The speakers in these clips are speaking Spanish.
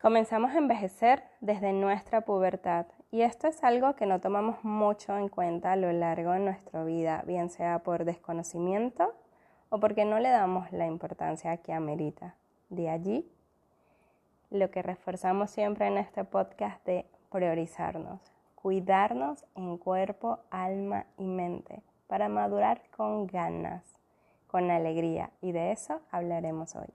Comenzamos a envejecer desde nuestra pubertad y esto es algo que no tomamos mucho en cuenta a lo largo de nuestra vida, bien sea por desconocimiento o porque no le damos la importancia que amerita. De allí lo que reforzamos siempre en este podcast de priorizarnos, cuidarnos en cuerpo, alma y mente para madurar con ganas, con alegría y de eso hablaremos hoy.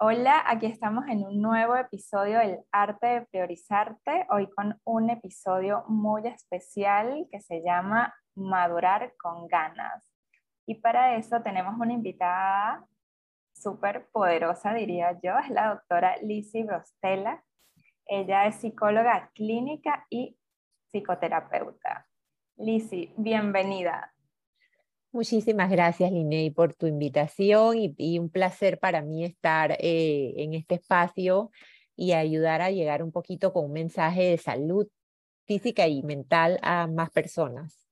Hola, aquí estamos en un nuevo episodio del Arte de Priorizarte, hoy con un episodio muy especial que se llama Madurar con ganas. Y para eso tenemos una invitada súper poderosa, diría yo, es la doctora Lizzie Brostela. Ella es psicóloga clínica y psicoterapeuta. Lizzie, bienvenida. Muchísimas gracias, Linney, por tu invitación y, un placer para mí estar eh, en este espacio y ayudar a llegar un poquito con un mensaje de salud física y mental a más personas.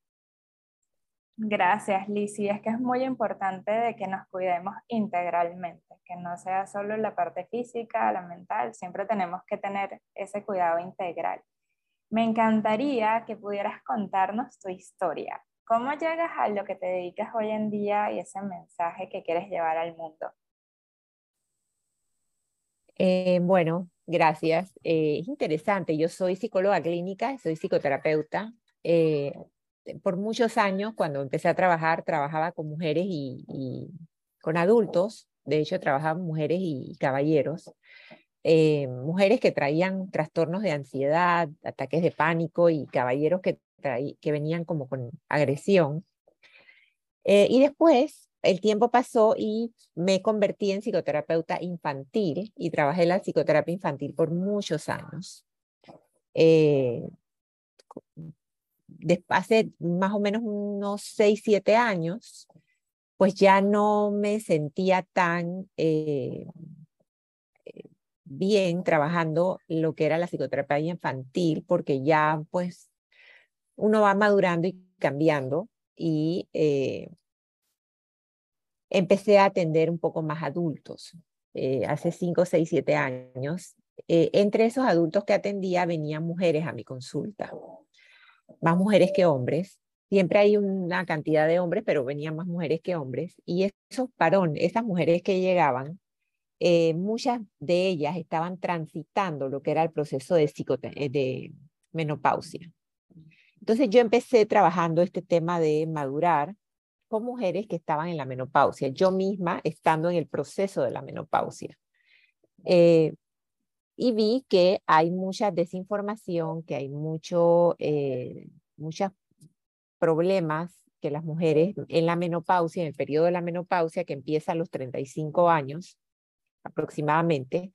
Gracias, Lizzie. Es que es muy importante de que nos cuidemos integralmente, que no sea solo la parte física, la mental, siempre tenemos que tener ese cuidado integral. Me encantaría que pudieras contarnos tu historia. ¿Cómo llegas a lo que te dedicas hoy en día y ese mensaje que quieres llevar al mundo? Eh, bueno, gracias. Eh, es interesante. Yo soy psicóloga clínica, soy psicoterapeuta. Eh, por muchos años, cuando empecé a trabajar, trabajaba con mujeres y, con adultos. De hecho, trabajaba mujeres y caballeros. mujeres que traían trastornos de ansiedad, ataques de pánico y caballeros que que venían como con agresión. Eh, y después el tiempo pasó y me convertí en psicoterapeuta infantil y trabajé la psicoterapia infantil por muchos años. Eh, hace más o menos unos 6, 7 años, pues ya no me sentía tan eh, bien trabajando lo que era la psicoterapia infantil, porque ya pues uno va madurando y cambiando y eh, empecé a atender un poco más adultos. Eh, hace 5, 6, 7 años. Eh, entre esos adultos que atendía venían mujeres a mi consulta, más mujeres que hombres. Siempre hay una cantidad de hombres, pero venían más mujeres que hombres. Y esos parón, esas mujeres que llegaban, muchas de ellas estaban transitando lo que era el proceso de, de menopausia. Entonces yo empecé trabajando este tema de madurar con mujeres que estaban en la menopausia, yo misma estando en el proceso de la menopausia. Eh, y vi que hay mucha desinformación, que hay mucho, eh, muchos problemas que las mujeres en la menopausia, en el periodo de la menopausia, que empieza a los 35 años aproximadamente,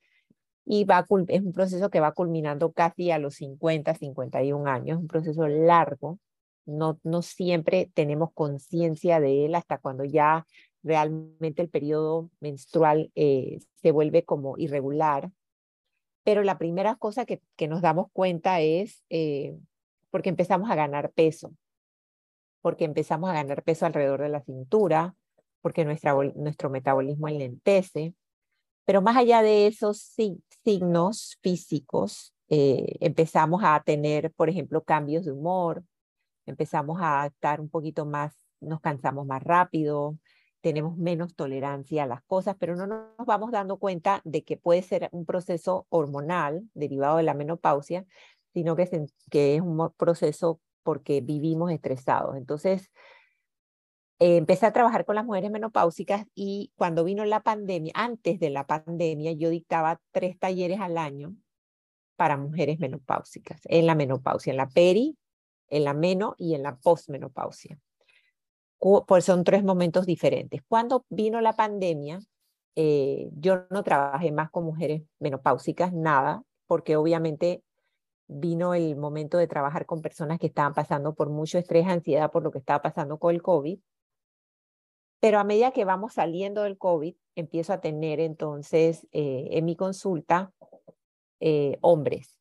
y va es un proceso que va culminando casi a los 50, 51 años, un proceso largo, no, no siempre tenemos conciencia de él hasta cuando ya realmente el periodo menstrual eh, se vuelve como irregular. Pero la primera cosa que, que nos damos cuenta es eh, porque empezamos a ganar peso, porque empezamos a ganar peso alrededor de la cintura, porque nuestra, nuestro metabolismo enlentece, pero más allá de esos signos físicos, eh, empezamos a tener, por ejemplo, cambios de humor, empezamos a estar un poquito más, nos cansamos más rápido, tenemos menos tolerancia a las cosas, pero no nos vamos dando cuenta de que puede ser un proceso hormonal derivado de la menopausia, sino que que es un proceso porque vivimos estresados. Entonces, eh, empecé a trabajar con las mujeres menopáusicas y cuando vino la pandemia, antes de la pandemia, yo dictaba tres talleres al año para mujeres menopáusicas, en la menopausia, en la peri, en la meno y en la postmenopausia. pues son tres momentos diferentes. Cuando vino la pandemia, eh, yo no trabajé más con mujeres menopáusicas, nada, porque obviamente vino el momento de trabajar con personas que estaban pasando por mucho estrés, ansiedad por lo que estaba pasando con el COVID. Pero a medida que vamos saliendo del COVID, empiezo a tener entonces eh, en mi consulta eh, hombres.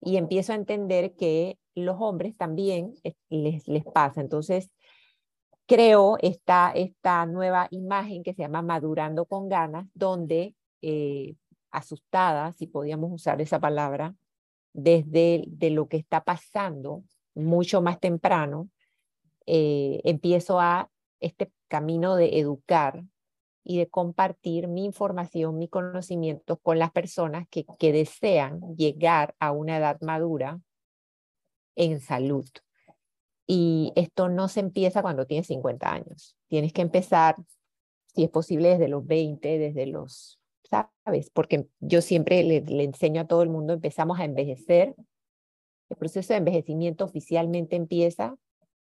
Y empiezo a entender que los hombres también les, les pasa. Entonces, creo esta, esta nueva imagen que se llama Madurando con ganas, donde eh, asustada, si podíamos usar esa palabra, desde de lo que está pasando mucho más temprano, eh, empiezo a este camino de educar y de compartir mi información, mi conocimiento con las personas que, que desean llegar a una edad madura en salud. Y esto no se empieza cuando tienes 50 años. Tienes que empezar, si es posible, desde los 20, desde los, ¿sabes? Porque yo siempre le, le enseño a todo el mundo, empezamos a envejecer. El proceso de envejecimiento oficialmente empieza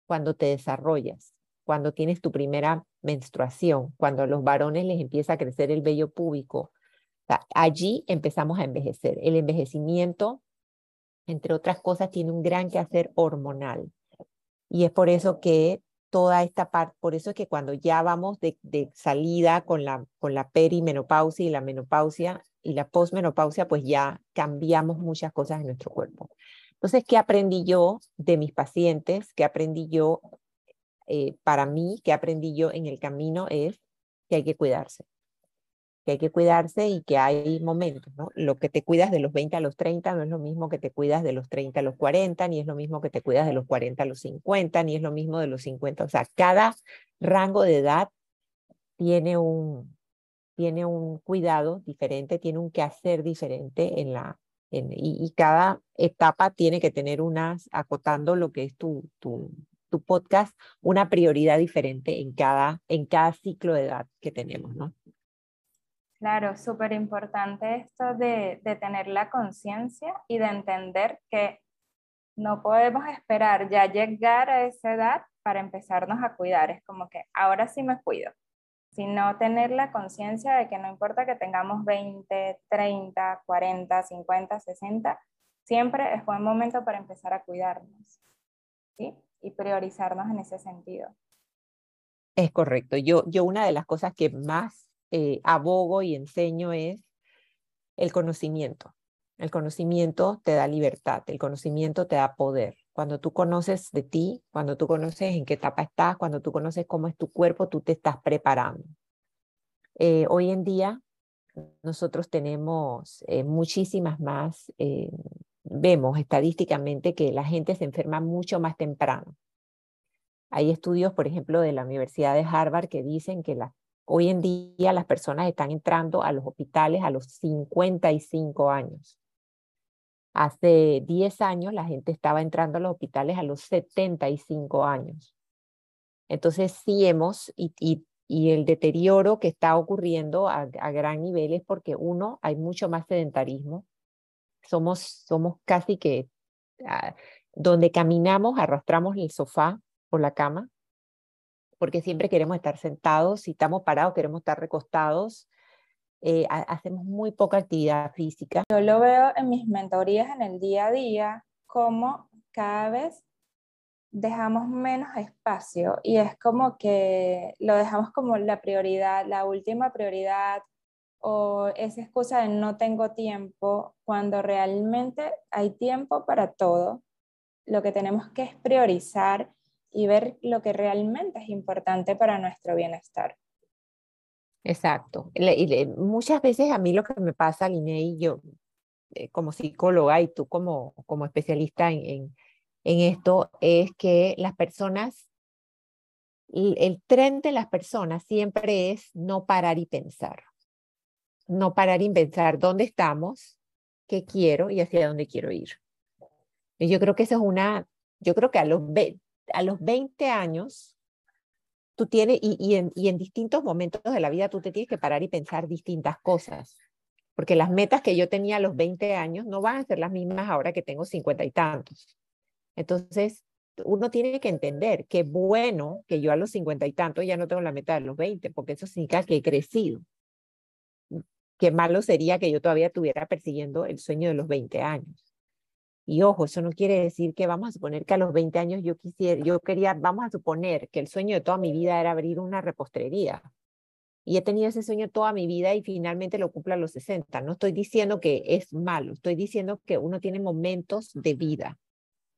cuando te desarrollas, cuando tienes tu primera menstruación, cuando a los varones les empieza a crecer el vello púbico. allí empezamos a envejecer. El envejecimiento, entre otras cosas, tiene un gran quehacer hormonal. Y es por eso que toda esta parte, por eso es que cuando ya vamos de, salida con la, con la perimenopausia y la menopausia y la posmenopausia, pues ya cambiamos muchas cosas en nuestro cuerpo. Entonces, ¿qué aprendí yo de mis pacientes? ¿Qué aprendí yo eh, para mí? ¿Qué aprendí yo en el camino? Es que hay que cuidarse que hay que cuidarse y que hay momentos, ¿no? Lo que te cuidas de los 20 a los 30 no es lo mismo que te cuidas de los 30 a los 40, ni es lo mismo que te cuidas de los 40 a los 50, ni es lo mismo de los 50. O sea, cada rango de edad tiene un, tiene un cuidado diferente, tiene un quehacer diferente en la, en, y, y, cada etapa tiene que tener unas, acotando lo que es tu, tu, tu podcast, una prioridad diferente en cada, en cada ciclo de edad que tenemos, ¿no? Claro, súper importante esto de, de tener la conciencia y de entender que no podemos esperar ya llegar a esa edad para empezarnos a cuidar. Es como que ahora sí me cuido, sino tener la conciencia de que no importa que tengamos 20, 30, 40, 50, 60, siempre es buen momento para empezar a cuidarnos ¿sí? Y priorizarnos en ese sentido. Es correcto. Yo, yo una de las cosas que más eh, abogo y enseño es el conocimiento. El conocimiento te da libertad, el conocimiento te da poder. Cuando tú conoces de ti, cuando tú conoces en qué etapa estás, cuando tú conoces cómo es tu cuerpo, tú te estás preparando. Eh, hoy en día nosotros tenemos eh, muchísimas más, vemos estadísticamente que la gente se enferma mucho más temprano. Hay estudios, por ejemplo, de la Universidad de Harvard que dicen que las Hoy en día las personas están entrando a los hospitales a los 55 años. Hace 10 años la gente estaba entrando a los hospitales a los 75 años. Entonces sí hemos, y, y, el deterioro que está ocurriendo a, a, gran nivel es porque uno, hay mucho más sedentarismo. Somos, somos casi que, ah, donde caminamos, arrastramos el sofá o la cama porque siempre queremos estar sentados, si estamos parados queremos estar recostados, eh, hacemos muy poca actividad física. Yo lo veo en mis mentorías en el día a día, como cada vez dejamos menos espacio y es como que lo dejamos como la prioridad, la última prioridad o esa excusa de no tengo tiempo, cuando realmente hay tiempo para todo. Lo que tenemos que es priorizar y ver lo que realmente es importante para nuestro bienestar. Exacto. y muchas veces a mí lo que me pasa, Liné, yo eh, como psicóloga y tú como, como especialista en, en, en esto, es que las personas, el, el tren de las personas siempre es no parar y pensar. No parar y pensar dónde estamos, qué quiero y hacia dónde quiero ir. Y yo creo que eso es una, yo creo que a los a los 20 años, tú tienes, y, en, distintos momentos de la vida, tú te tienes que parar y pensar distintas cosas. Porque las metas que yo tenía a los 20 años no van a ser las mismas ahora que tengo 50 y tantos. Entonces, uno tiene que entender que bueno que yo a los cincuenta y tantos ya no tengo la meta de los 20, porque eso significa que he crecido. Qué malo sería que yo todavía estuviera persiguiendo el sueño de los 20 años. Y ojo, eso no quiere decir que vamos a suponer que a los 20 años yo quisiera, yo quería, vamos a suponer que el sueño de toda mi vida era abrir una repostería. Y he tenido ese sueño toda mi vida y finalmente lo cumplo a los 60. No estoy diciendo que es malo, estoy diciendo que uno tiene momentos de vida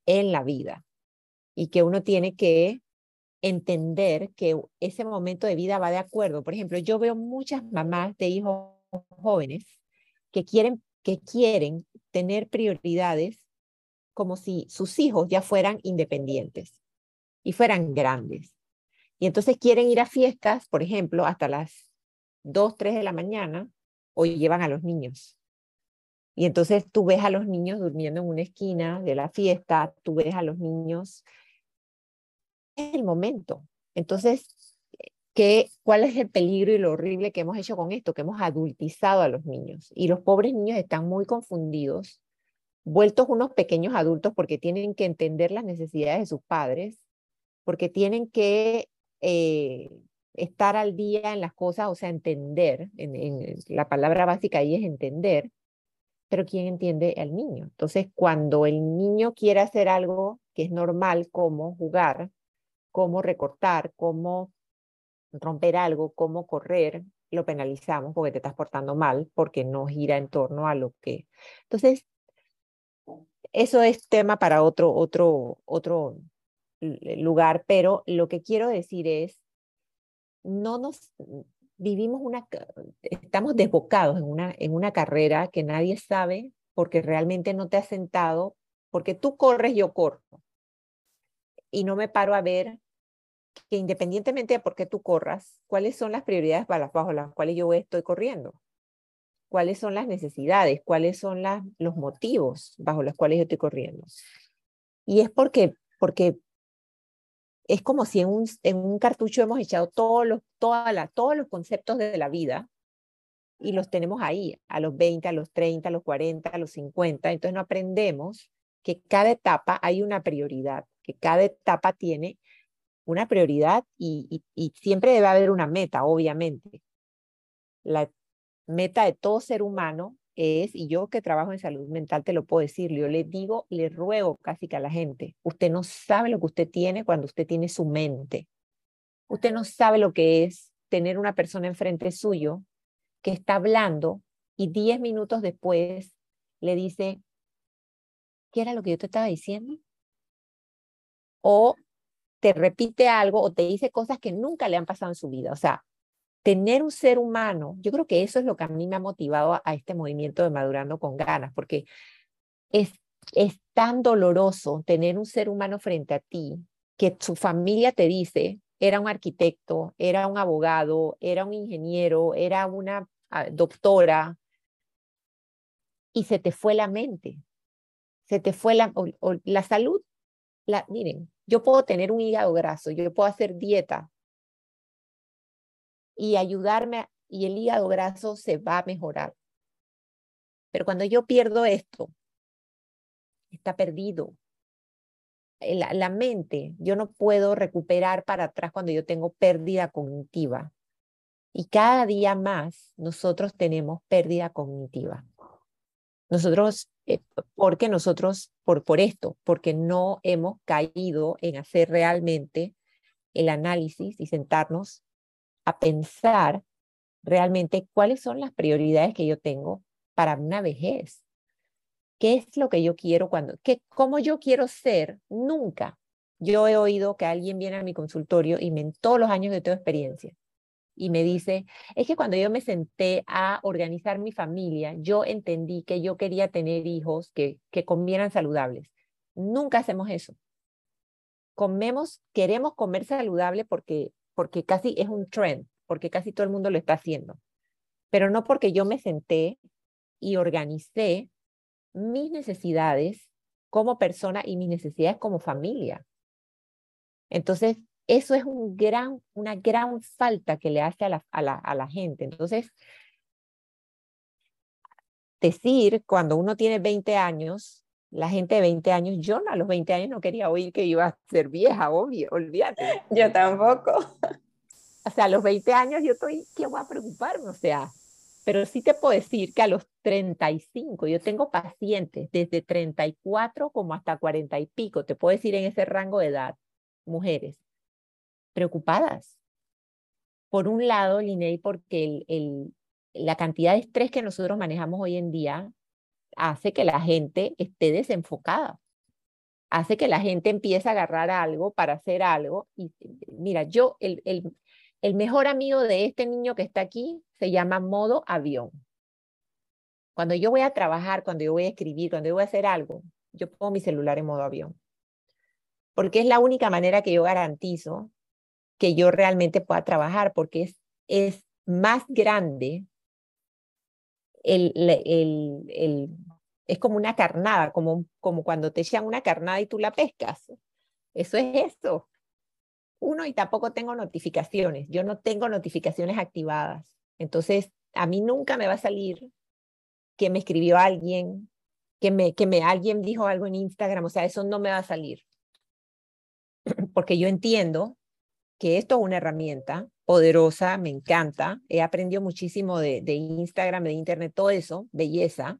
en la vida y que uno tiene que entender que ese momento de vida va de acuerdo. Por ejemplo, yo veo muchas mamás de hijos jóvenes que quieren, que quieren tener prioridades como si sus hijos ya fueran independientes y fueran grandes. Y entonces quieren ir a fiestas, por ejemplo, hasta las 2, 3 de la mañana o llevan a los niños. Y entonces tú ves a los niños durmiendo en una esquina de la fiesta, tú ves a los niños. Es el momento. Entonces, ¿qué, ¿cuál es el peligro y lo horrible que hemos hecho con esto? Que hemos adultizado a los niños. Y los pobres niños están muy confundidos, vueltos unos pequeños adultos porque tienen que entender las necesidades de sus padres, porque tienen que eh, estar al día en las cosas, o sea, entender. en, la palabra básica ahí es entender pero ¿quién entiende al niño? Entonces, cuando el niño quiere hacer algo que es normal, como jugar, como recortar, como romper algo, como correr, lo penalizamos porque te estás portando mal, porque no gira en torno a lo que... Entonces, eso es tema para otro, otro, otro lugar, pero lo que quiero decir es, no nos, vivimos una, estamos desbocados en una, en una carrera que nadie sabe porque realmente no te has sentado, porque tú corres, yo corro. Y no me paro a ver que independientemente de por qué tú corras, cuáles son las prioridades bajo las cuales yo estoy corriendo, cuáles son las necesidades, cuáles son las, los motivos bajo los cuales yo estoy corriendo. Y es porque, porque es como si en un, en un cartucho hemos echado todos los, toda la, todos los conceptos de la vida y los tenemos ahí, a los 20, a los 30, a los 40, a los 50. Entonces no aprendemos que cada etapa hay una prioridad, que cada etapa tiene una prioridad y, siempre debe haber una meta, obviamente. La meta de todo ser humano es, y yo que trabajo en salud mental te lo puedo decir, yo le digo, le ruego casi que a la gente, usted no sabe lo que usted tiene cuando usted tiene su mente. Usted no sabe lo que es tener una persona enfrente suyo que está hablando y diez minutos después le dice, ¿qué era lo que yo te estaba diciendo? O te repite algo o te dice cosas que nunca le han pasado en su vida. O sea, tener un ser humano, yo creo que eso es lo que a mí me ha motivado a, este movimiento de Madurando con ganas, porque es, es tan doloroso tener un ser humano frente a ti que su familia te dice, era un arquitecto, era un abogado, era un ingeniero, era una ah, doctora, y se te fue la mente, se te fue la, la salud. La, miren, yo puedo tener un hígado graso, yo puedo hacer dieta, y ayudarme y el hígado graso se va a mejorar. Pero cuando yo pierdo esto, está perdido. Eh, la, la, mente, yo no puedo recuperar para atrás cuando yo tengo pérdida cognitiva. Y cada día más nosotros tenemos pérdida cognitiva. Nosotros, eh, porque nosotros, por, por esto, porque no hemos caído en hacer realmente el análisis y sentarnos a pensar realmente cuáles son las prioridades que yo tengo para una vejez. ¿Qué es lo que yo quiero cuando, qué, cómo yo quiero ser? Nunca. Yo he oído que alguien viene a mi consultorio y me, en todos los años de toda experiencia y me dice, es que cuando yo me senté a organizar mi familia, yo entendí que yo quería tener hijos que, que comieran saludables. Nunca hacemos eso. Comemos, queremos comer saludable porque porque casi es un trend, porque casi todo el mundo lo está haciendo. Pero no porque yo me senté y organicé mis necesidades como persona y mis necesidades como familia. Entonces, eso es un gran, una gran falta que le hace a la, a la, a la gente. Entonces, decir cuando uno tiene 20 años La gente de 20 años, yo a los 20 años no quería oír que iba a ser vieja, obvio, olvídate. Yo tampoco. O sea, a los 20 años yo estoy, ¿qué voy a preocuparme? O sea, pero sí te puedo decir que a los 35, yo tengo pacientes desde 34 como hasta 40 y pico, te puedo decir en ese rango de edad, mujeres, preocupadas. Por un lado, Linney, porque la cantidad de estrés que nosotros manejamos hoy en día hace que la gente esté desenfocada, hace que la gente empiece a agarrar algo para hacer algo. Y mira, yo, el, el, el mejor amigo de este niño que está aquí se llama modo avión. Cuando yo voy a trabajar, cuando yo voy a escribir, cuando yo voy a hacer algo, yo pongo mi celular en modo avión. Porque es la única manera que yo garantizo que yo realmente pueda trabajar, porque es, es más grande el, el, el, es como una carnada, como, como cuando te echan una carnada y tú la pescas. Eso es eso. Uno, y tampoco tengo notificaciones. Yo no tengo notificaciones activadas. Entonces, a mí nunca me va a salir que me escribió alguien, que me, que me alguien dijo algo en Instagram. O sea, eso no me va a salir. Porque yo entiendo que esto es una herramienta poderosa, me encanta. He aprendido muchísimo de, de Instagram, de Internet, todo eso, belleza,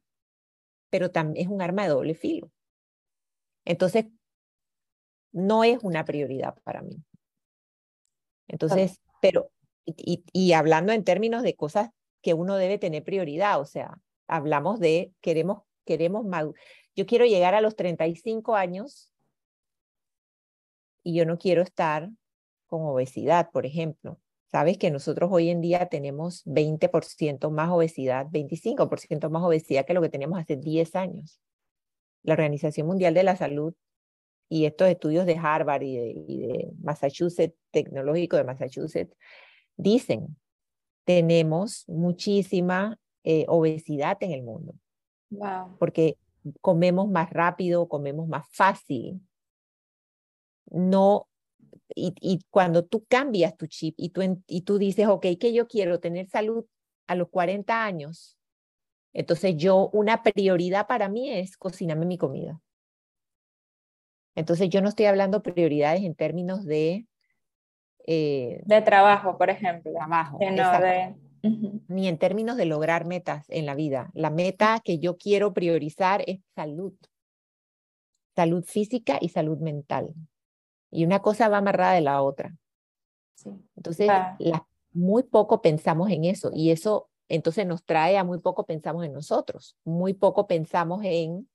pero también es un arma de doble filo. Entonces, no es una prioridad para mí. Entonces, pero, y, y, hablando en términos de cosas que uno debe tener prioridad, o sea, hablamos de, queremos, queremos, yo quiero llegar a los 35 años y yo no quiero estar con obesidad, por ejemplo. Sabes que nosotros hoy en día tenemos 20% más obesidad, 25% más obesidad que lo que teníamos hace 10 años. La Organización Mundial de la Salud y estos estudios de Harvard y de, Massachusetts, tecnológico de Massachusetts, dicen, tenemos muchísima eh, obesidad en el mundo. Wow. Porque comemos más rápido, comemos más fácil. No, y, y, cuando tú cambias tu chip y tú, y tú dices, ok, que yo quiero tener salud a los 40 años, entonces yo, una prioridad para mí es cocinarme mi comida. Entonces yo no estoy hablando prioridades en términos de... Eh, de trabajo, por ejemplo. Trabajo. No de... Ni en términos de lograr metas en la vida. La meta que yo quiero priorizar es salud. Salud física y salud mental. Y una cosa va amarrada de la otra. Sí. Entonces, la, muy poco pensamos en eso. Y eso entonces nos trae a muy poco pensamos en nosotros. Muy poco pensamos en,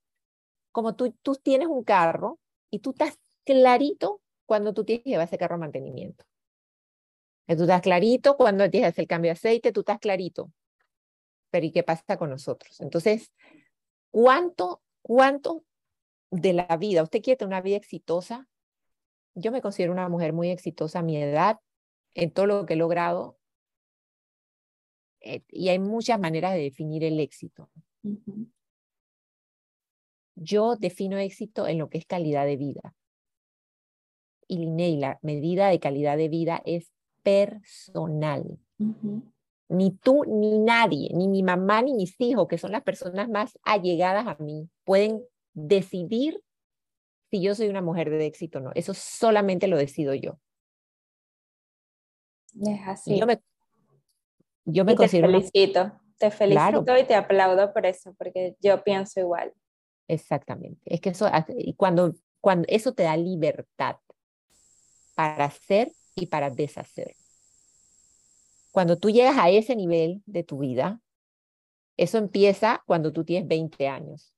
como tú, tú tienes un carro y tú estás clarito cuando tú tienes que llevar ese carro a mantenimiento. Tú estás clarito cuando tienes que hacer el cambio de aceite, tú estás clarito. Pero ¿y qué pasa con nosotros? Entonces, ¿cuánto, cuánto de la vida, usted quiere tener una vida exitosa? Yo me considero una mujer muy exitosa a mi edad, en todo lo que he logrado. Eh, y hay muchas maneras de definir el éxito. Uh -huh. Yo defino éxito en lo que es calidad de vida. Y Linney, la medida de calidad de vida es personal. Uh -huh. Ni tú, ni nadie, ni mi mamá, ni mis hijos, que son las personas más allegadas a mí, pueden decidir si yo soy una mujer de éxito o no. Eso solamente lo decido yo. Es así. yo me, yo me y considero. Te felicito, una... te felicito claro. y te aplaudo por eso, porque yo pienso igual. Exactamente. Es que eso, cuando, cuando eso te da libertad para hacer y para deshacer. Cuando tú llegas a ese nivel de tu vida, eso empieza cuando tú tienes 20 años.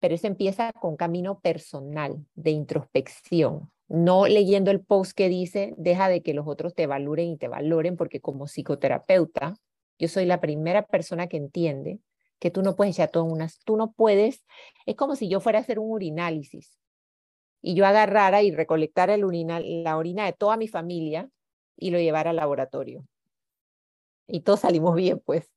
Pero eso empieza con camino personal, de introspección, no leyendo el post que dice, deja de que los otros te valoren y te valoren, porque como psicoterapeuta, yo soy la primera persona que entiende que tú no puedes echar todo en unas, tú no puedes, es como si yo fuera a hacer un urinálisis y yo agarrara y recolectara el urinal, la orina de toda mi familia y lo llevara al laboratorio. Y todos salimos bien, pues.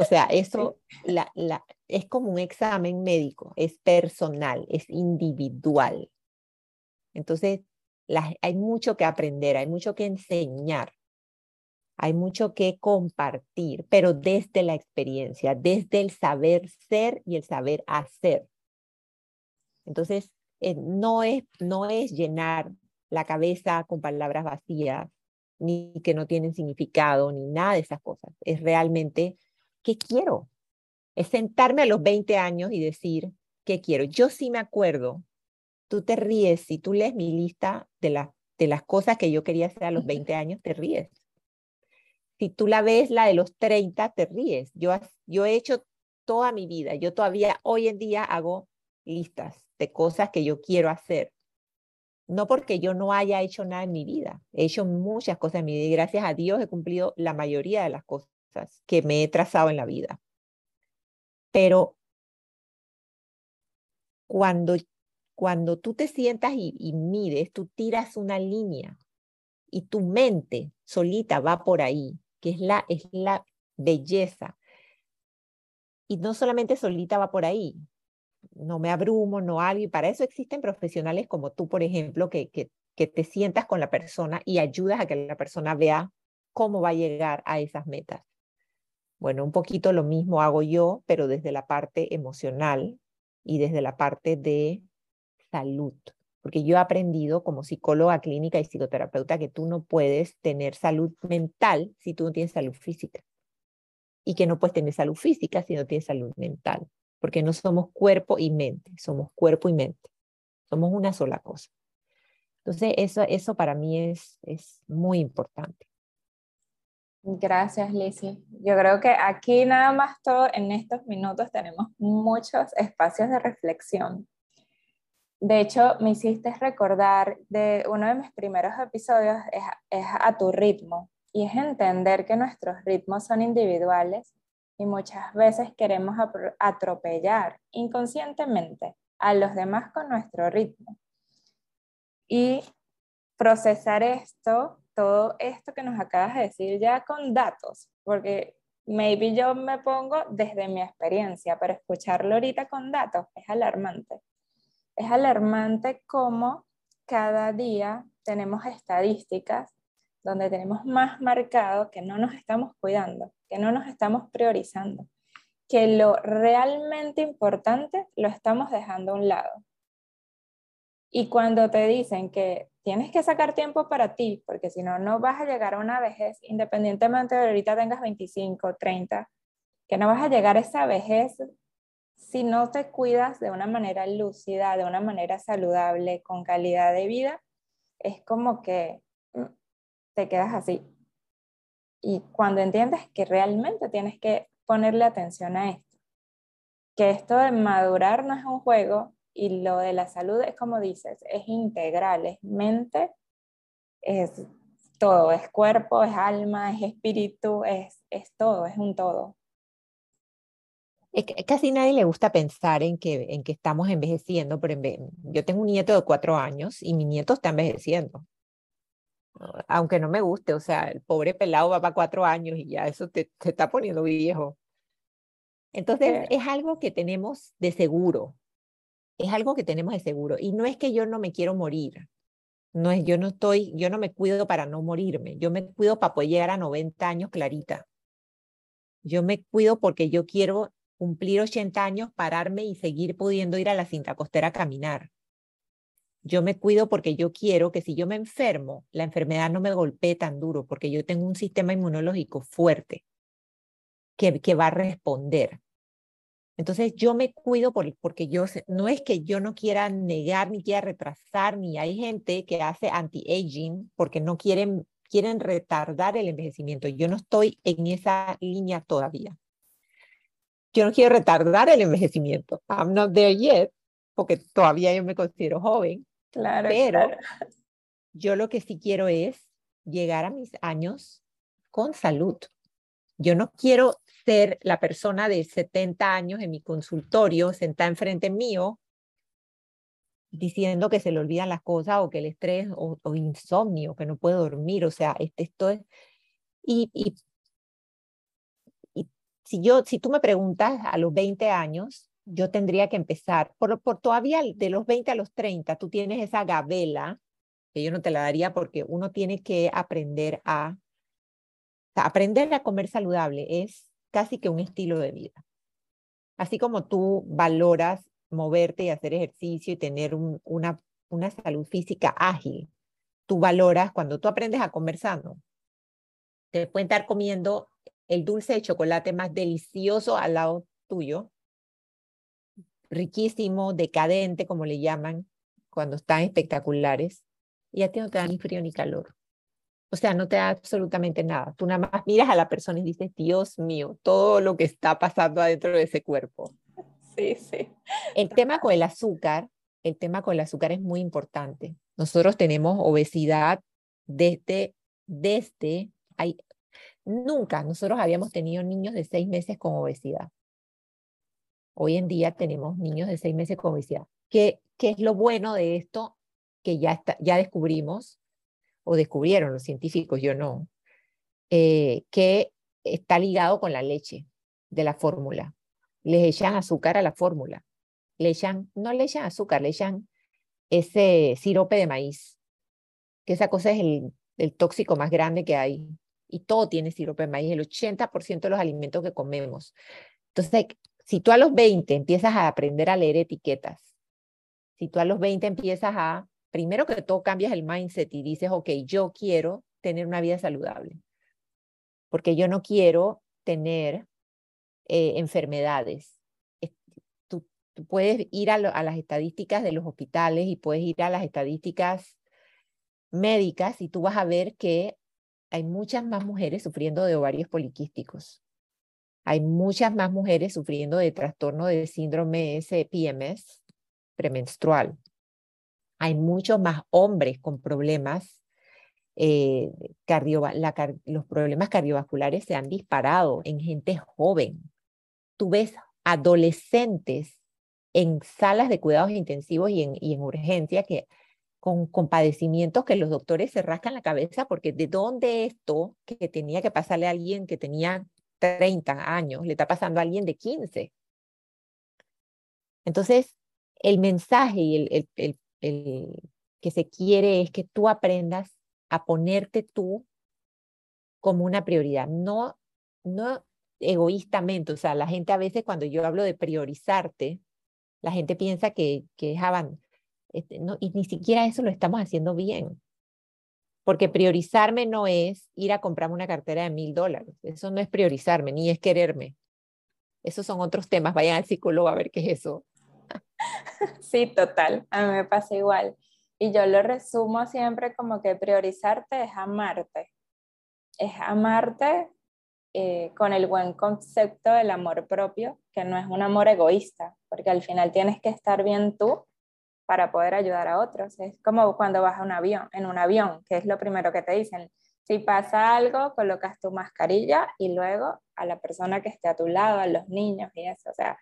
O sea, eso sí. la, la, es como un examen médico, es personal, es individual. Entonces, la, hay mucho que aprender, hay mucho que enseñar Hay mucho que compartir, pero desde la experiencia, desde el saber ser y el saber hacer. Entonces, eh, no, es, no es llenar la cabeza con palabras vacías, ni que no tienen significado, ni nada de esas cosas. Es realmente, ¿qué quiero? Es sentarme a los 20 años y decir, ¿qué quiero? Yo sí me acuerdo, tú te ríes, si tú lees mi lista de, la, de las cosas que yo quería hacer a los 20 años, te ríes. Si tú la ves, la de los 30, te ríes. Yo, yo he hecho toda mi vida, yo todavía hoy en día hago listas de cosas que yo quiero hacer. No porque yo no haya hecho nada en mi vida, he hecho muchas cosas en mi vida y gracias a Dios he cumplido la mayoría de las cosas que me he trazado en la vida. Pero cuando, cuando tú te sientas y, y mides, tú tiras una línea y tu mente solita va por ahí, que es la, es la belleza. Y no solamente solita va por ahí, no me abrumo, no algo, y para eso existen profesionales como tú, por ejemplo, que, que, que te sientas con la persona y ayudas a que la persona vea cómo va a llegar a esas metas. Bueno, un poquito lo mismo hago yo, pero desde la parte emocional y desde la parte de salud. Porque yo he aprendido como psicóloga clínica y psicoterapeuta que tú no puedes tener salud mental si tú no tienes salud física. Y que no puedes tener salud física si no tienes salud mental porque no somos cuerpo y mente, somos cuerpo y mente, somos una sola cosa. Entonces, eso, eso para mí es, es muy importante. Gracias, Lizzie. Yo creo que aquí nada más todo en estos minutos tenemos muchos espacios de reflexión. De hecho, me hiciste recordar de uno de mis primeros episodios, es, es a tu ritmo, y es entender que nuestros ritmos son individuales y muchas veces queremos atropellar inconscientemente a los demás con nuestro ritmo. Y procesar esto, todo esto que nos acabas de decir ya con datos, porque maybe yo me pongo desde mi experiencia, pero escucharlo ahorita con datos es alarmante. Es alarmante cómo cada día tenemos estadísticas donde tenemos más marcado que no nos estamos cuidando que no nos estamos priorizando, que lo realmente importante lo estamos dejando a un lado. Y cuando te dicen que tienes que sacar tiempo para ti, porque si no, no vas a llegar a una vejez, independientemente de ahorita tengas 25, 30, que no vas a llegar a esa vejez si no te cuidas de una manera lúcida, de una manera saludable, con calidad de vida, es como que mm, te quedas así, y cuando entiendes que realmente tienes que ponerle atención a esto, que esto de madurar no es un juego y lo de la salud es como dices, es integral, es mente, es todo, es cuerpo, es alma, es espíritu, es, es todo, es un todo. casi nadie le gusta pensar en que, en que estamos envejeciendo, pero yo tengo un nieto de cuatro años y mi nieto está envejeciendo aunque no me guste, o sea, el pobre pelado va para cuatro años y ya eso te, te está poniendo viejo. Entonces, es algo que tenemos de seguro, es algo que tenemos de seguro. Y no es que yo no me quiero morir, no es, yo no estoy, yo no me cuido para no morirme, yo me cuido para poder llegar a 90 años clarita. Yo me cuido porque yo quiero cumplir 80 años, pararme y seguir pudiendo ir a la cinta costera a caminar. Yo me cuido porque yo quiero que si yo me enfermo, la enfermedad no me golpee tan duro, porque yo tengo un sistema inmunológico fuerte que, que va a responder. Entonces yo me cuido por, porque yo no es que yo no quiera negar ni quiera retrasar, ni hay gente que hace anti-aging porque no quieren, quieren retardar el envejecimiento. Yo no estoy en esa línea todavía. Yo no quiero retardar el envejecimiento. I'm not there yet, porque todavía yo me considero joven, Claro. Pero yo lo que sí quiero es llegar a mis años con salud. Yo no quiero ser la persona de 70 años en mi consultorio sentada enfrente mío diciendo que se le olvidan las cosas o que el estrés o, insomnio, que no puedo dormir, o sea, este, esto es... Y, y, y, si, yo, si tú me preguntas a los 20 años, yo tendría que empezar, por, por todavía de los 20 a los 30, tú tienes esa gabela, que yo no te la daría porque uno tiene que aprender a aprender a comer saludable es casi que un estilo de vida. Así como tú valoras moverte y hacer ejercicio y tener una, una salud física ágil, tú valoras cuando tú aprendes a comer sano. Te pueden estar comiendo el dulce de chocolate más delicioso al lado tuyo, riquísimo, decadente, como le llaman, cuando están espectaculares, y a ti no te da ni frío ni calor. O sea, no te da absolutamente nada. Tú nada más miras a la persona y dices, Dios mío, todo lo que está pasando adentro de ese cuerpo. Sí, sí. El tema con el azúcar, el tema con el azúcar es muy importante. Nosotros tenemos obesidad desde, desde, hay, nunca nosotros habíamos tenido niños de seis meses con obesidad. Hoy en día tenemos niños de seis meses con obesidad. ¿Qué, qué es lo bueno de esto que ya, está, ya descubrimos, o descubrieron los científicos, yo no, eh, que está ligado con la leche de la fórmula. Les echan azúcar a la fórmula. Le echan, no le echan azúcar, le echan ese sirope de maíz, que esa cosa es el, el tóxico más grande que hay. Y todo tiene sirope de maíz, el 80% de los alimentos que comemos. Entonces, si tú a los 20 empiezas a aprender a leer etiquetas, si tú a los 20 empiezas a, primero que todo cambias el mindset y dices, ok, yo quiero tener una vida saludable, porque yo no quiero tener eh, enfermedades tú puedes ir a, las estadísticas de los hospitales y puedes ir a las estadísticas médicas y tú vas a ver que hay muchas más mujeres sufriendo de ovarios poliquísticos. Hay muchas más mujeres sufriendo de trastorno de síndrome S-PMS premenstrual. Hay muchos más hombres con problemas eh, los problemas cardiovasculares se han disparado en gente joven. Tú ves adolescentes en salas de cuidados intensivos y en, y en urgencia que con, con, padecimientos que los doctores se rascan la cabeza porque de dónde esto que tenía que pasarle a alguien que tenía 30 años le está pasando a alguien de 15. Entonces, el mensaje y el, el, el que se quiere es que tú aprendas a ponerte tú como una prioridad, no, no egoístamente. O sea, la gente a veces cuando yo hablo de priorizarte, la gente piensa que, que es este, no, y ni siquiera eso lo estamos haciendo bien. Porque priorizarme no es ir a comprarme una cartera de mil dólares. Eso no es priorizarme, ni es quererme. Esos son otros temas. Vayan al psicólogo a ver qué es eso. Sí, total. A mí me pasa igual. Y yo lo resumo siempre como que priorizarte es amarte. Es amarte eh, con el buen concepto del amor propio, que no es un amor egoísta, porque al final tienes que estar bien tú para poder ayudar a otros. Es como cuando vas a un avión, en un avión, que es lo primero que te dicen. Si pasa algo, colocas tu mascarilla y luego a la persona que esté a tu lado, a los niños y eso. O sea,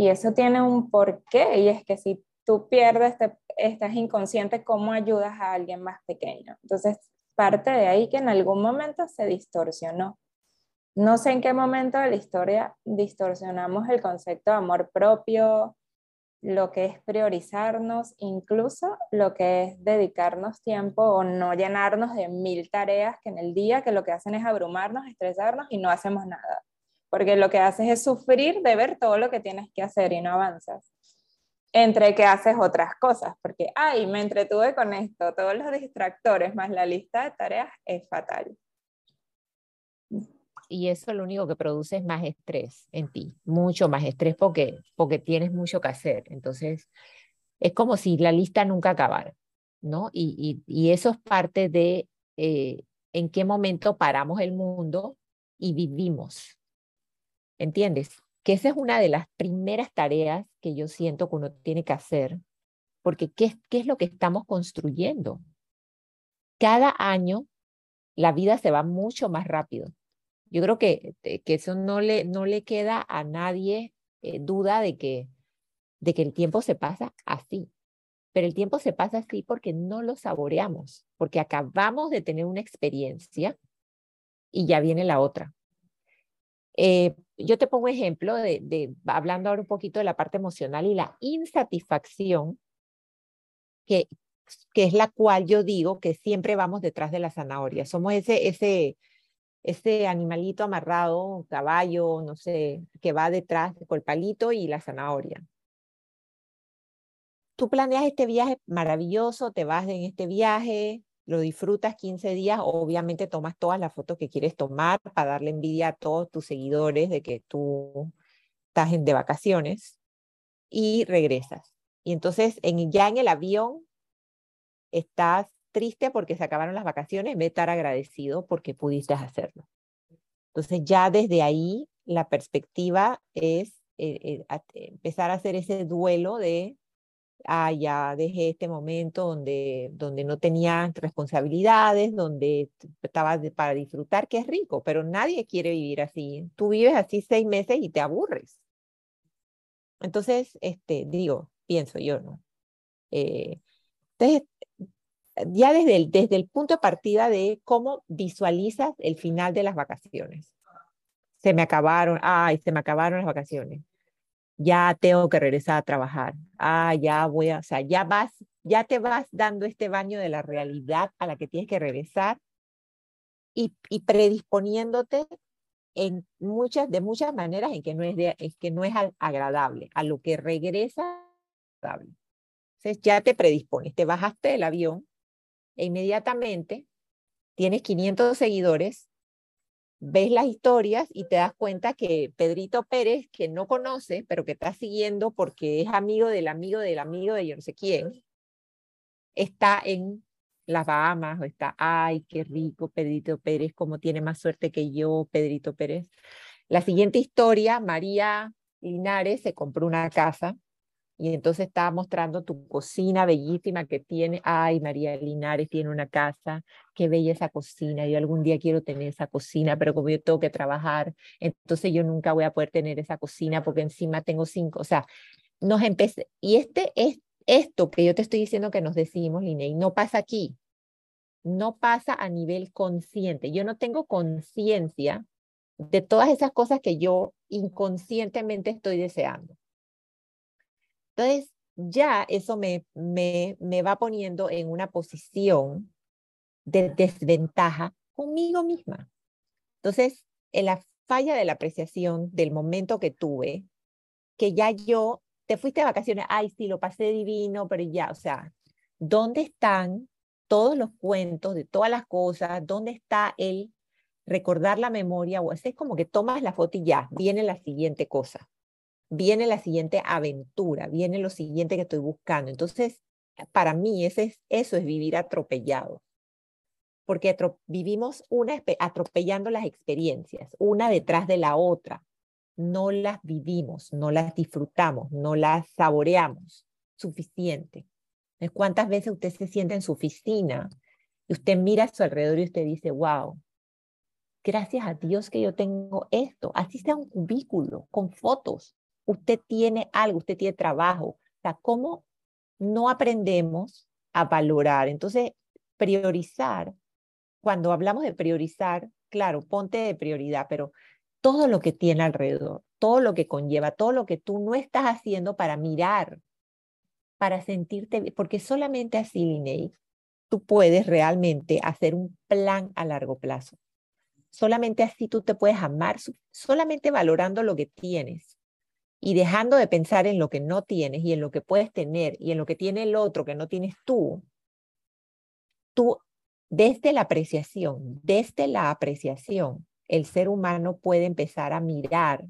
y eso tiene un porqué y es que si tú pierdes, te, estás inconsciente, ¿cómo ayudas a alguien más pequeño? Entonces, parte de ahí que en algún momento se distorsionó. No sé en qué momento de la historia distorsionamos el concepto de amor propio, lo que es priorizarnos, incluso lo que es dedicarnos tiempo o no llenarnos de mil tareas que en el día que lo que hacen es abrumarnos, estresarnos y no hacemos nada. Porque lo que haces es sufrir de ver todo lo que tienes que hacer y no avanzas. Entre que haces otras cosas, porque, ay, me entretuve con esto, todos los distractores más la lista de tareas es fatal y eso lo único que produce es más estrés en ti, mucho más estrés porque, porque tienes mucho que hacer. Entonces, es como si la lista nunca acabara, ¿no? Y, y, eso es parte de eh, en qué momento paramos el mundo y vivimos. ¿Entiendes? Que esa es una de las primeras tareas que yo siento que uno tiene que hacer, porque ¿qué, qué es lo que estamos construyendo? Cada año la vida se va mucho más rápido yo creo que, eh, que eso no le, no le queda a nadie eh, duda de que, de que el tiempo se pasa así. Pero el tiempo se pasa así porque no lo saboreamos, porque acabamos de tener una experiencia y ya viene la otra. Eh, yo te pongo ejemplo de, hablando ahora un poquito de la parte emocional y la insatisfacción, que, que es la cual yo digo que siempre vamos detrás de la zanahoria. Somos ese, ese, ese animalito amarrado, caballo, no sé, que va detrás con el palito y la zanahoria. Tú planeas este viaje maravilloso, te vas en este viaje, lo disfrutas 15 días, obviamente tomas todas las fotos que quieres tomar para darle envidia a todos tus seguidores de que tú estás de vacaciones y regresas. Y entonces en, ya en el avión estás triste porque se acabaron las vacaciones, ve estar agradecido porque pudiste hacerlo. Entonces ya desde ahí la perspectiva es eh, eh, empezar a hacer ese duelo de, ah, ya dejé este momento donde, donde no tenía responsabilidades, donde estaba para disfrutar, que es rico, pero nadie quiere vivir así. Tú vives así seis meses y te aburres. Entonces, este, digo, pienso yo, ¿no? Eh, entonces, ya desde el, desde el punto de partida de cómo visualizas el final de las vacaciones. Se me acabaron, ay, se me acabaron las vacaciones. Ya tengo que regresar a trabajar. Ah, ya voy a, o sea, ya vas, ya te vas dando este baño de la realidad a la que tienes que regresar y, y predisponiéndote en muchas, de muchas maneras en que no es, de, es que no es agradable, a lo que regresa agradable. Entonces ya te predispones, te bajaste del avión e inmediatamente tienes 500 seguidores, ves las historias y te das cuenta que Pedrito Pérez, que no conoce, pero que está siguiendo porque es amigo del amigo del amigo de yo no sé quién, está en las Bahamas o está, ay, qué rico Pedrito Pérez, como tiene más suerte que yo, Pedrito Pérez. La siguiente historia, María Linares se compró una casa y entonces estaba mostrando tu cocina bellísima que tiene. Ay, María Linares tiene una casa, qué bella esa cocina. Yo algún día quiero tener esa cocina, pero como yo tengo que trabajar, entonces yo nunca voy a poder tener esa cocina porque encima tengo cinco. O sea, nos empecé. Y este es esto que yo te estoy diciendo que nos decimos, Linei, no pasa aquí. No pasa a nivel consciente. Yo no tengo conciencia de todas esas cosas que yo inconscientemente estoy deseando. Entonces, ya eso me, me, me va poniendo en una posición de desventaja conmigo misma. Entonces, en la falla de la apreciación del momento que tuve, que ya yo, te fuiste de vacaciones, ay, sí, lo pasé divino, pero ya, o sea, ¿dónde están todos los cuentos de todas las cosas? ¿Dónde está el recordar la memoria? O es como que tomas la foto y ya, viene la siguiente cosa viene la siguiente aventura, viene lo siguiente que estoy buscando. Entonces, para mí ese es, eso es vivir atropellado, porque vivimos una, atropellando las experiencias, una detrás de la otra. No las vivimos, no las disfrutamos, no las saboreamos suficiente. ¿Cuántas veces usted se siente en su oficina y usted mira a su alrededor y usted dice, wow, gracias a Dios que yo tengo esto, así sea un cubículo con fotos, usted tiene algo, usted tiene trabajo. O ¿cómo no aprendemos a valorar? Entonces, priorizar, cuando hablamos de priorizar, claro, ponte de prioridad, pero todo lo que tiene alrededor, todo lo que conlleva, todo lo que tú no estás haciendo para mirar, para sentirte, porque solamente así, Linnea, tú puedes realmente hacer un plan a largo plazo. Solamente así tú te puedes amar, solamente valorando lo que tienes y dejando de pensar en lo que no tienes y en lo que puedes tener y en lo que tiene el otro que no tienes tú, tú desde la apreciación, desde la apreciación, el ser humano puede empezar a mirar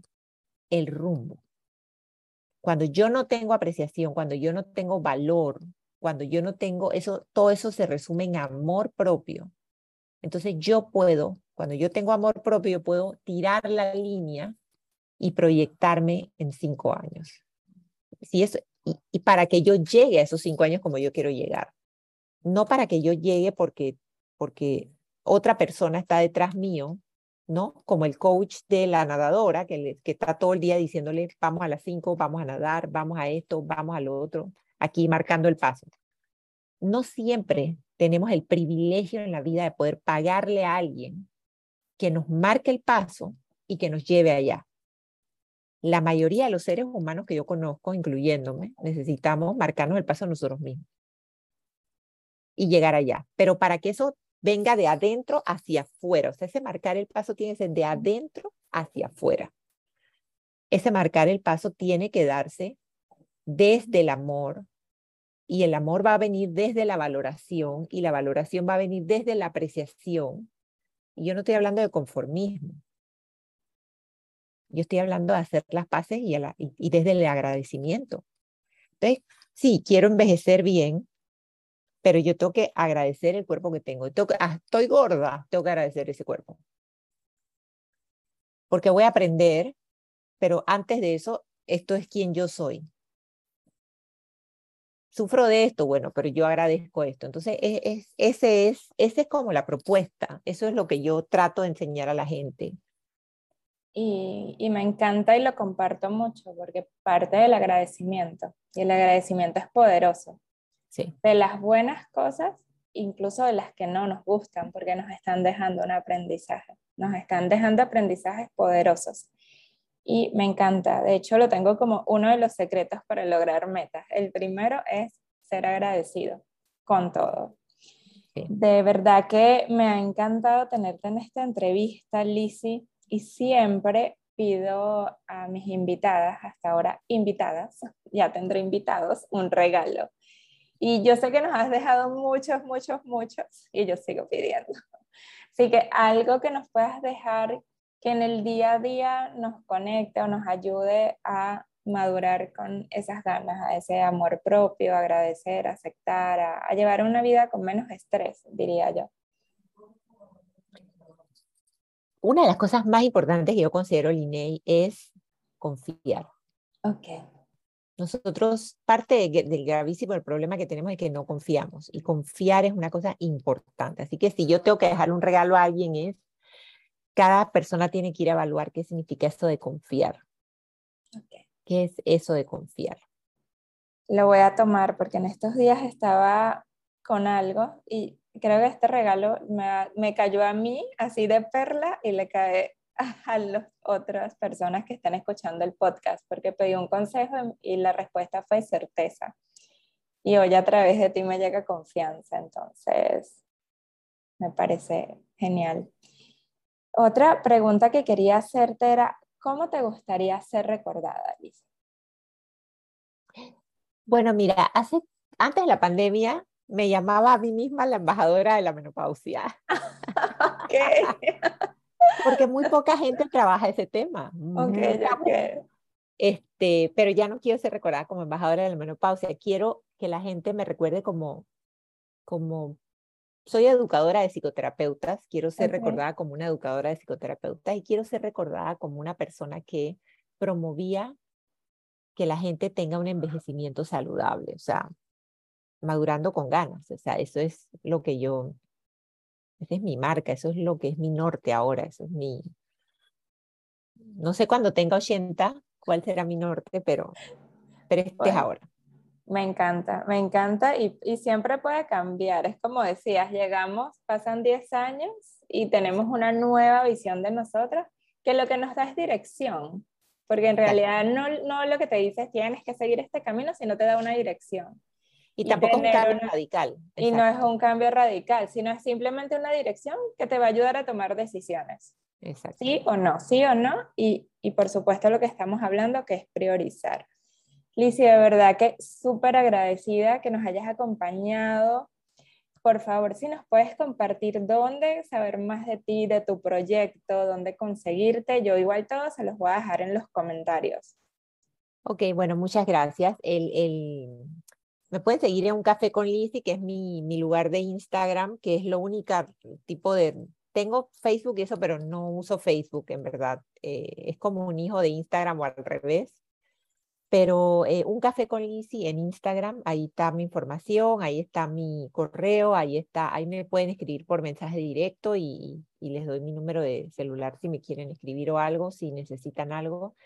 el rumbo. Cuando yo no tengo apreciación, cuando yo no tengo valor, cuando yo no tengo eso, todo eso se resume en amor propio. Entonces yo puedo, cuando yo tengo amor propio, puedo tirar la línea y proyectarme en cinco años. Si eso, y, para que yo llegue a esos cinco años como yo quiero llegar. No para que yo llegue porque, porque otra persona está detrás mío, ¿no? Como el coach de la nadadora que, que está todo el día diciéndole, vamos a las cinco, vamos a nadar, vamos a esto, vamos a lo otro, aquí marcando el paso. No siempre tenemos el privilegio en la vida de poder pagarle a alguien que nos marque el paso y que nos lleve allá la mayoría de los seres humanos que yo conozco, incluyéndome, necesitamos marcarnos el paso nosotros mismos y llegar allá. Pero para que eso venga de adentro hacia afuera. O sea, ese marcar el paso tiene que ser de adentro hacia afuera. Ese marcar el paso tiene que darse desde el amor y el amor va a venir desde la valoración y la valoración va a venir desde la apreciación. Y yo no estoy hablando de conformismo. Yo estoy hablando de hacer las paces y, y desde el agradecimiento. Entonces, sí, quiero envejecer bien, pero yo tengo que agradecer el cuerpo que tengo. Ah, estoy gorda, tengo que agradecer ese cuerpo. Porque voy a aprender, pero antes de eso, esto es quien yo soy. Sufro de esto, bueno, pero yo agradezco esto. Entonces, es, es, ese es, ese es como la propuesta. Eso es lo que yo trato de enseñar a la gente. Y, y, me encanta y lo comparto mucho porque parte del agradecimiento y el agradecimiento es poderoso de las buenas cosas, incluso de las que no nos gustan, porque nos están dejando un aprendizaje, nos están dejando aprendizajes poderosos. Y me encanta, de hecho lo tengo como uno de los secretos para lograr metas. El primero es ser agradecido con todo. De verdad que me ha encantado tenerte en esta entrevista, Lizzie, y siempre pido a mis invitadas, hasta ahora invitadas, ya tendré invitados, un regalo. Y yo sé que nos has dejado muchos, muchos, muchos, y yo sigo pidiendo. Así que algo que nos puedas dejar que en el día a día nos conecte o nos ayude a madurar con esas ganas, a ese amor propio, agradecer, aceptar, a, llevar una vida con menos estrés, diría yo. Una de las cosas más importantes que yo considero, Linney, es confiar. Ok. Nosotros, parte del gravísimo problema que tenemos es que no confiamos y confiar es una cosa importante. Así que si yo tengo que dejar un regalo a alguien es, cada persona tiene que ir a evaluar qué significa eso de confiar. ¿Qué es eso de confiar? Lo voy a tomar porque en estos días estaba con algo y creo que este regalo me, me cayó a mí así de perla y le cae a las otras personas que están escuchando el podcast, porque pedí un consejo y la respuesta fue certeza. Y hoy a través de ti me llega confianza, entonces me parece genial. Otra pregunta que quería hacerte era, ¿cómo te gustaría ser recordada, Lisa? Bueno, mira, hace, antes de la pandemia me llamaba a mí misma la embajadora de la menopausia. ¿Qué? porque muy poca gente trabaja ese tema. Okay, okay. Este, pero ya no quiero ser recordada como embajadora de la menopausia, quiero que la gente me recuerde como, como soy educadora de psicoterapeutas, quiero ser recordada como una educadora de psicoterapeutas y quiero ser recordada como una persona que promovía que la gente tenga un envejecimiento saludable, o sea, madurando con ganas, o sea, eso es lo que yo esa es mi marca, eso es lo que es mi norte ahora, eso es mi... No sé cuando tenga 80 cuál será mi norte, pero, pero este es ahora. Me encanta, me encanta y, y, siempre puede cambiar. Es como decías, llegamos, pasan 10 años y tenemos una nueva visión de nosotros que lo que nos da es dirección, porque en realidad no, no lo que te dice es tienes que seguir este camino, sino te da una dirección. Y, tampoco es un cambio radical. Y no es un cambio radical, sino es simplemente una dirección que te va a ayudar a tomar decisiones. Exacto. Sí o no, sí o no. Y, y por supuesto lo que estamos hablando, que es priorizar. Lizy, de verdad que súper agradecida que nos hayas acompañado. Por favor, si nos puedes compartir dónde saber más de ti, de tu proyecto, dónde conseguirte. Yo igual todo se los voy a dejar en los comentarios. Ok, bueno, muchas gracias. El, el, me pueden seguir en un café con Lizzie, que es mi, mi lugar de Instagram, que es lo único tipo de... Tengo Facebook y eso, pero no uso Facebook, en verdad. Eh, es como un hijo de Instagram o al revés. Pero eh, un café con Lizzie en Instagram, ahí está mi información, ahí está mi correo, ahí está, ahí me pueden escribir por mensaje directo y, y les doy mi número de celular si me quieren escribir o algo, si necesitan algo.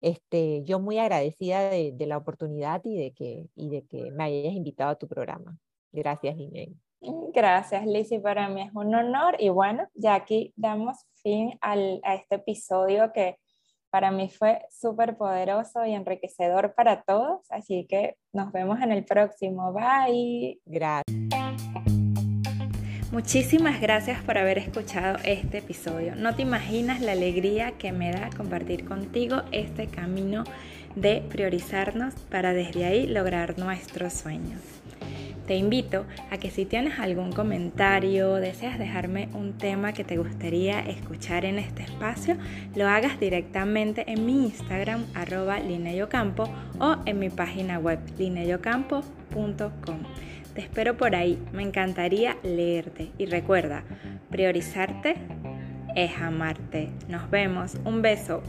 Este, yo muy agradecida de, la oportunidad y de, que, y de que me hayas invitado a tu programa. Gracias, Inés. Mm, gracias, Lizzie. Para mí es un honor. Y bueno, ya aquí damos fin al, a este episodio que para mí fue súper poderoso y enriquecedor para todos. Así que nos vemos en el próximo. Bye. Gracias. Muchísimas gracias por haber escuchado este episodio. No te imaginas la alegría que me da compartir contigo este camino de priorizarnos para desde ahí lograr nuestros sueños. Te invito a que si tienes algún comentario, deseas dejarme un tema que te gustaría escuchar en este espacio, lo hagas directamente en mi Instagram arroba lineyocampo o en mi página web lineyocampo.com. Te espero por ahí, me encantaría leerte y recuerda, priorizarte es amarte. Nos vemos, un beso.